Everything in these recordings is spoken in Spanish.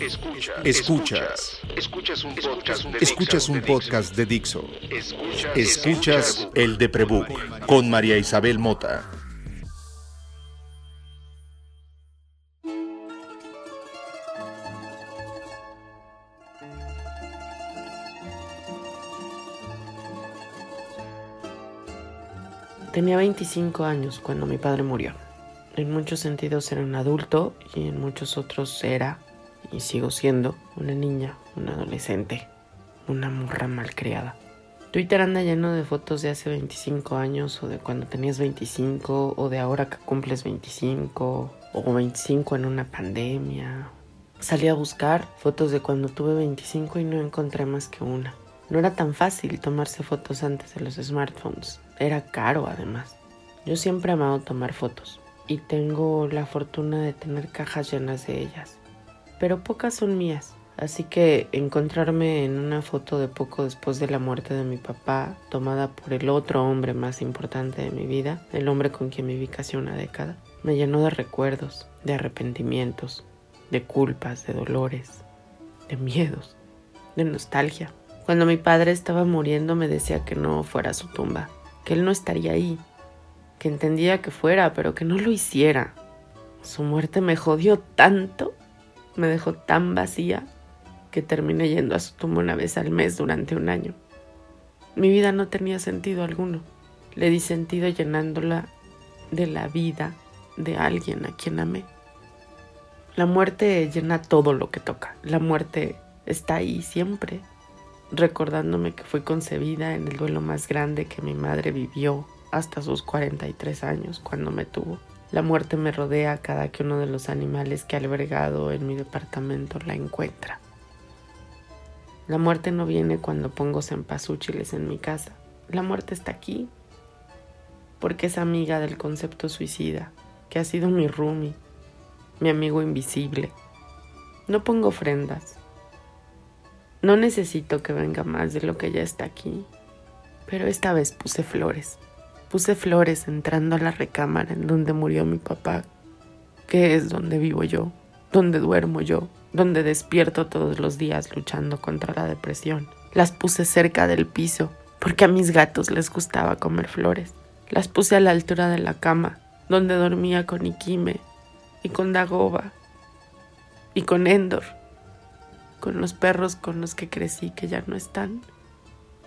Escuchas. Escuchas. Escuchas un podcast de, Escuchas un podcast de Dixo. Escuchas el de Prebook con María Isabel Mota. Tenía 25 años cuando mi padre murió. En muchos sentidos era un adulto y en muchos otros era, y sigo siendo, una niña, una adolescente, una morra malcriada. Twitter anda lleno de fotos de hace 25 años o de cuando tenías 25 o de ahora que cumples 25 o 25 en una pandemia. Salí a buscar fotos de cuando tuve 25 y no encontré más que una. No era tan fácil tomarse fotos antes de los smartphones. Era caro además. Yo siempre he amado tomar fotos y tengo la fortuna de tener cajas llenas de ellas. Pero pocas son mías. Así que encontrarme en una foto de poco después de la muerte de mi papá, tomada por el otro hombre más importante de mi vida, el hombre con quien viví casi una década, me llenó de recuerdos, de arrepentimientos, de culpas, de dolores, de miedos, de nostalgia. Cuando mi padre estaba muriendo me decía que no fuera a su tumba, que él no estaría ahí, que entendía que fuera, pero que no lo hiciera. Su muerte me jodió tanto, me dejó tan vacía, que terminé yendo a su tumba una vez al mes durante un año. Mi vida no tenía sentido alguno. Le di sentido llenándola de la vida de alguien a quien amé. La muerte llena todo lo que toca. La muerte está ahí siempre recordándome que fui concebida en el duelo más grande que mi madre vivió hasta sus 43 años cuando me tuvo. La muerte me rodea cada que uno de los animales que ha albergado en mi departamento la encuentra. La muerte no viene cuando pongo cempasúchiles en mi casa. La muerte está aquí porque es amiga del concepto suicida, que ha sido mi roomie, mi amigo invisible. No pongo ofrendas, no necesito que venga más de lo que ya está aquí, pero esta vez puse flores. Puse flores entrando a la recámara en donde murió mi papá, que es donde vivo yo, donde duermo yo, donde despierto todos los días luchando contra la depresión. Las puse cerca del piso, porque a mis gatos les gustaba comer flores. Las puse a la altura de la cama, donde dormía con Ikime y con Dagoba y con Endor con los perros con los que crecí que ya no están.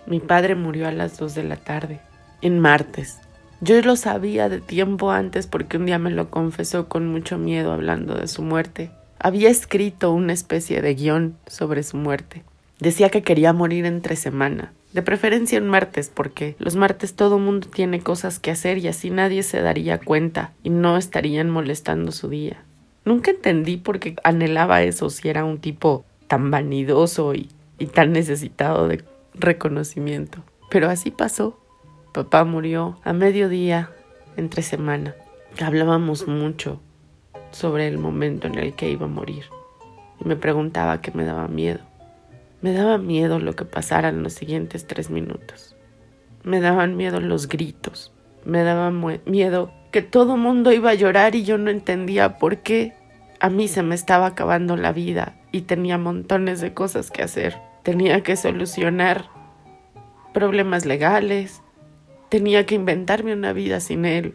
Mi padre murió a las dos de la tarde, en martes. Yo lo sabía de tiempo antes porque un día me lo confesó con mucho miedo hablando de su muerte. Había escrito una especie de guion sobre su muerte. Decía que quería morir entre semana, de preferencia en martes, porque los martes todo mundo tiene cosas que hacer y así nadie se daría cuenta y no estarían molestando su día. Nunca entendí por qué anhelaba eso si era un tipo tan vanidoso y, tan necesitado de reconocimiento. Pero así pasó. Papá murió a mediodía, entre semana. Hablábamos mucho sobre el momento en el que iba a morir. Y me preguntaba qué me daba miedo. Me daba miedo lo que pasara en los siguientes tres minutos. Me daban miedo los gritos. Me daba miedo que todo mundo iba a llorar y yo no entendía por qué. A mí se me estaba acabando la vida y tenía montones de cosas que hacer. Tenía que solucionar problemas legales, tenía que inventarme una vida sin él,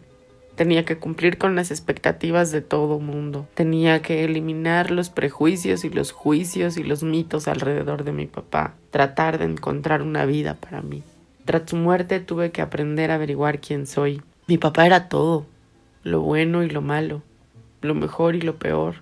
tenía que cumplir con las expectativas de todo mundo, tenía que eliminar los prejuicios y los juicios y los mitos alrededor de mi papá, tratar de encontrar una vida para mí. Tras su muerte tuve que aprender a averiguar quién soy. Mi papá era todo, lo bueno y lo malo, lo mejor y lo peor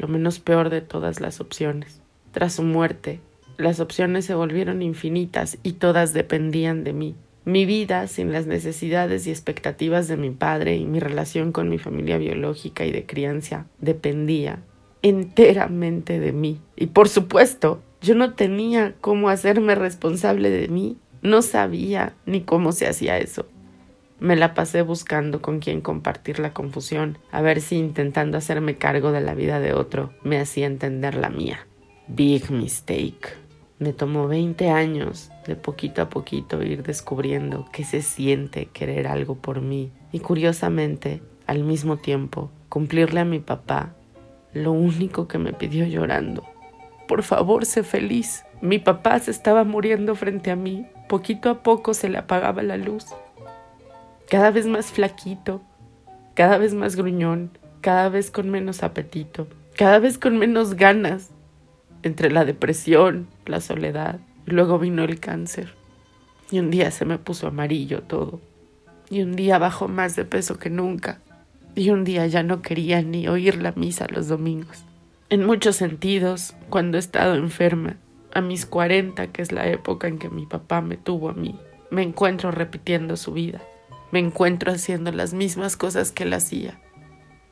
lo menos peor de todas las opciones. Tras su muerte, las opciones se volvieron infinitas y todas dependían de mí. Mi vida, sin las necesidades y expectativas de mi padre y mi relación con mi familia biológica y de crianza, dependía enteramente de mí. Y por supuesto, yo no tenía cómo hacerme responsable de mí. No sabía ni cómo se hacía eso. Me la pasé buscando con quien compartir la confusión, a ver si intentando hacerme cargo de la vida de otro me hacía entender la mía. Big mistake. Me tomó 20 años de poquito a poquito ir descubriendo qué se siente querer algo por mí y curiosamente, al mismo tiempo, cumplirle a mi papá lo único que me pidió llorando. Por favor, sé feliz. Mi papá se estaba muriendo frente a mí. Poquito a poco se le apagaba la luz. Cada vez más flaquito, cada vez más gruñón, cada vez con menos apetito, cada vez con menos ganas. Entre la depresión, la soledad, y luego vino el cáncer. Y un día se me puso amarillo todo. Y un día bajó más de peso que nunca. Y un día ya no quería ni oír la misa los domingos. En muchos sentidos, cuando he estado enferma, a mis 40, que es la época en que mi papá me tuvo a mí, me encuentro repitiendo su vida. Me encuentro haciendo las mismas cosas que él hacía.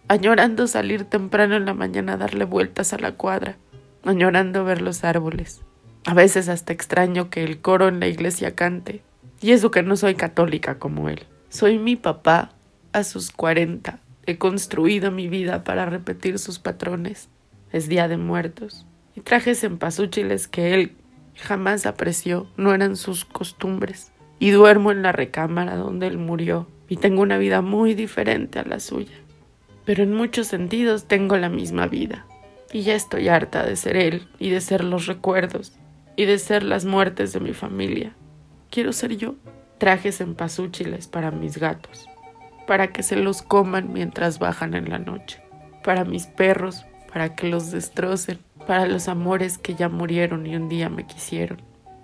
Añorando salir temprano en la mañana a darle vueltas a la cuadra. Añorando ver los árboles. A veces hasta extraño que el coro en la iglesia cante. Y eso que no soy católica como él. Soy mi papá a sus 40. He construido mi vida para repetir sus patrones es Día de Muertos, y trajes en pasúchiles que él jamás apreció, no eran sus costumbres, y duermo en la recámara donde él murió, y tengo una vida muy diferente a la suya. Pero en muchos sentidos tengo la misma vida, y ya estoy harta de ser él, y de ser los recuerdos, y de ser las muertes de mi familia. Quiero ser yo. Trajes en pasúchiles para mis gatos, para que se los coman mientras bajan en la noche, para mis perros, para que los destrocen, para los amores que ya murieron y un día me quisieron.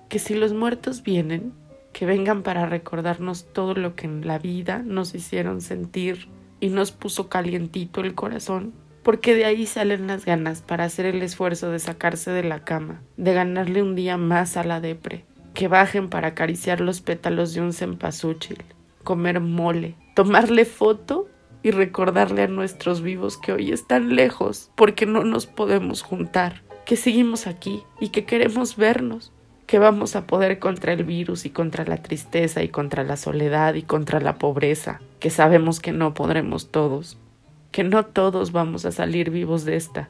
Que si los muertos vienen, que vengan para recordarnos todo lo que en la vida nos hicieron sentir y nos puso calientito el corazón, porque de ahí salen las ganas para hacer el esfuerzo de sacarse de la cama, de ganarle un día más a la depre, que bajen para acariciar los pétalos de un cempasúchil, comer mole, tomarle foto y recordarle a nuestros vivos que hoy están lejos porque no nos podemos juntar, que seguimos aquí y que queremos vernos, que vamos a poder contra el virus y contra la tristeza y contra la soledad y contra la pobreza, que sabemos que no podremos todos, que no todos vamos a salir vivos de esta,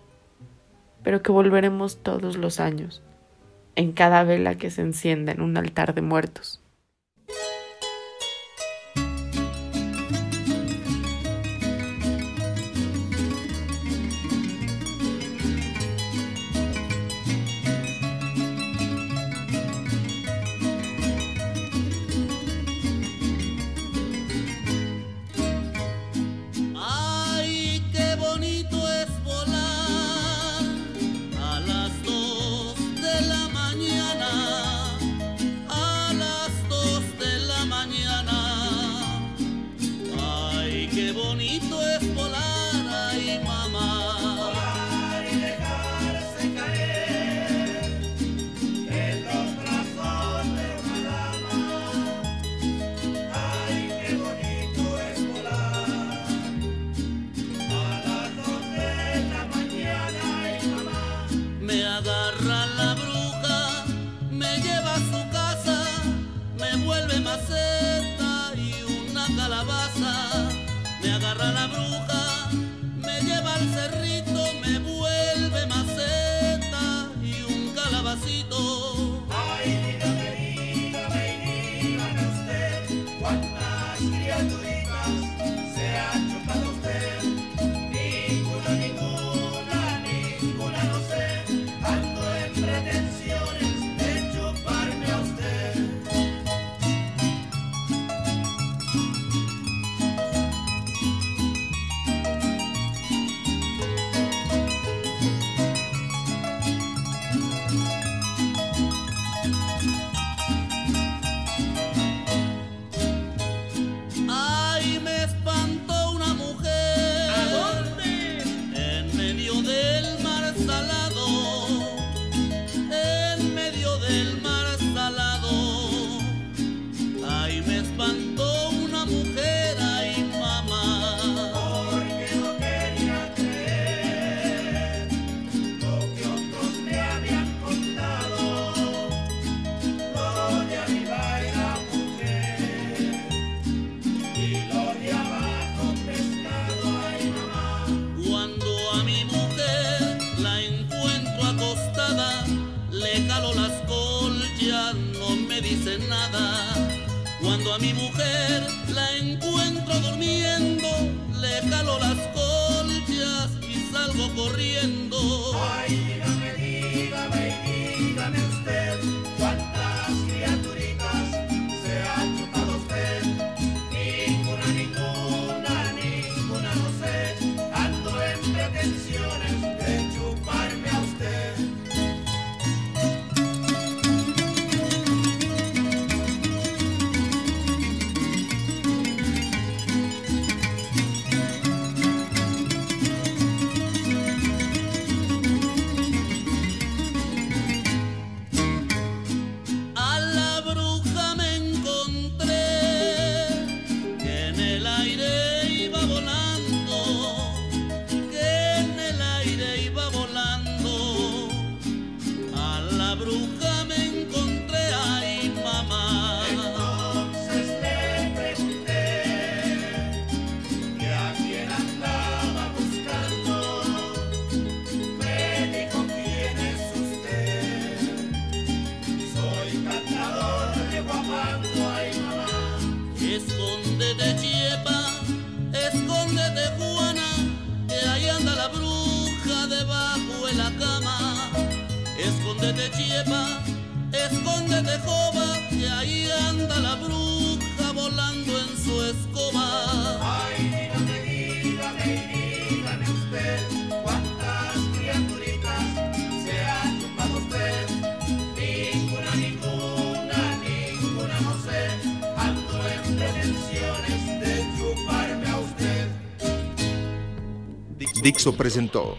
pero que volveremos todos los años, en cada vela que se encienda en un altar de muertos. bonito es volar. criaturita mi mujer. De Chiepa, escóndete Joba, que ahí anda la bruja volando en su escoba. Ay, dígame, dígame, dígame usted, cuántas criaturitas se ha chupado usted. Ninguna, ninguna, ninguna, no sé, ando en pretensiones de chuparme a usted. Dixo presentó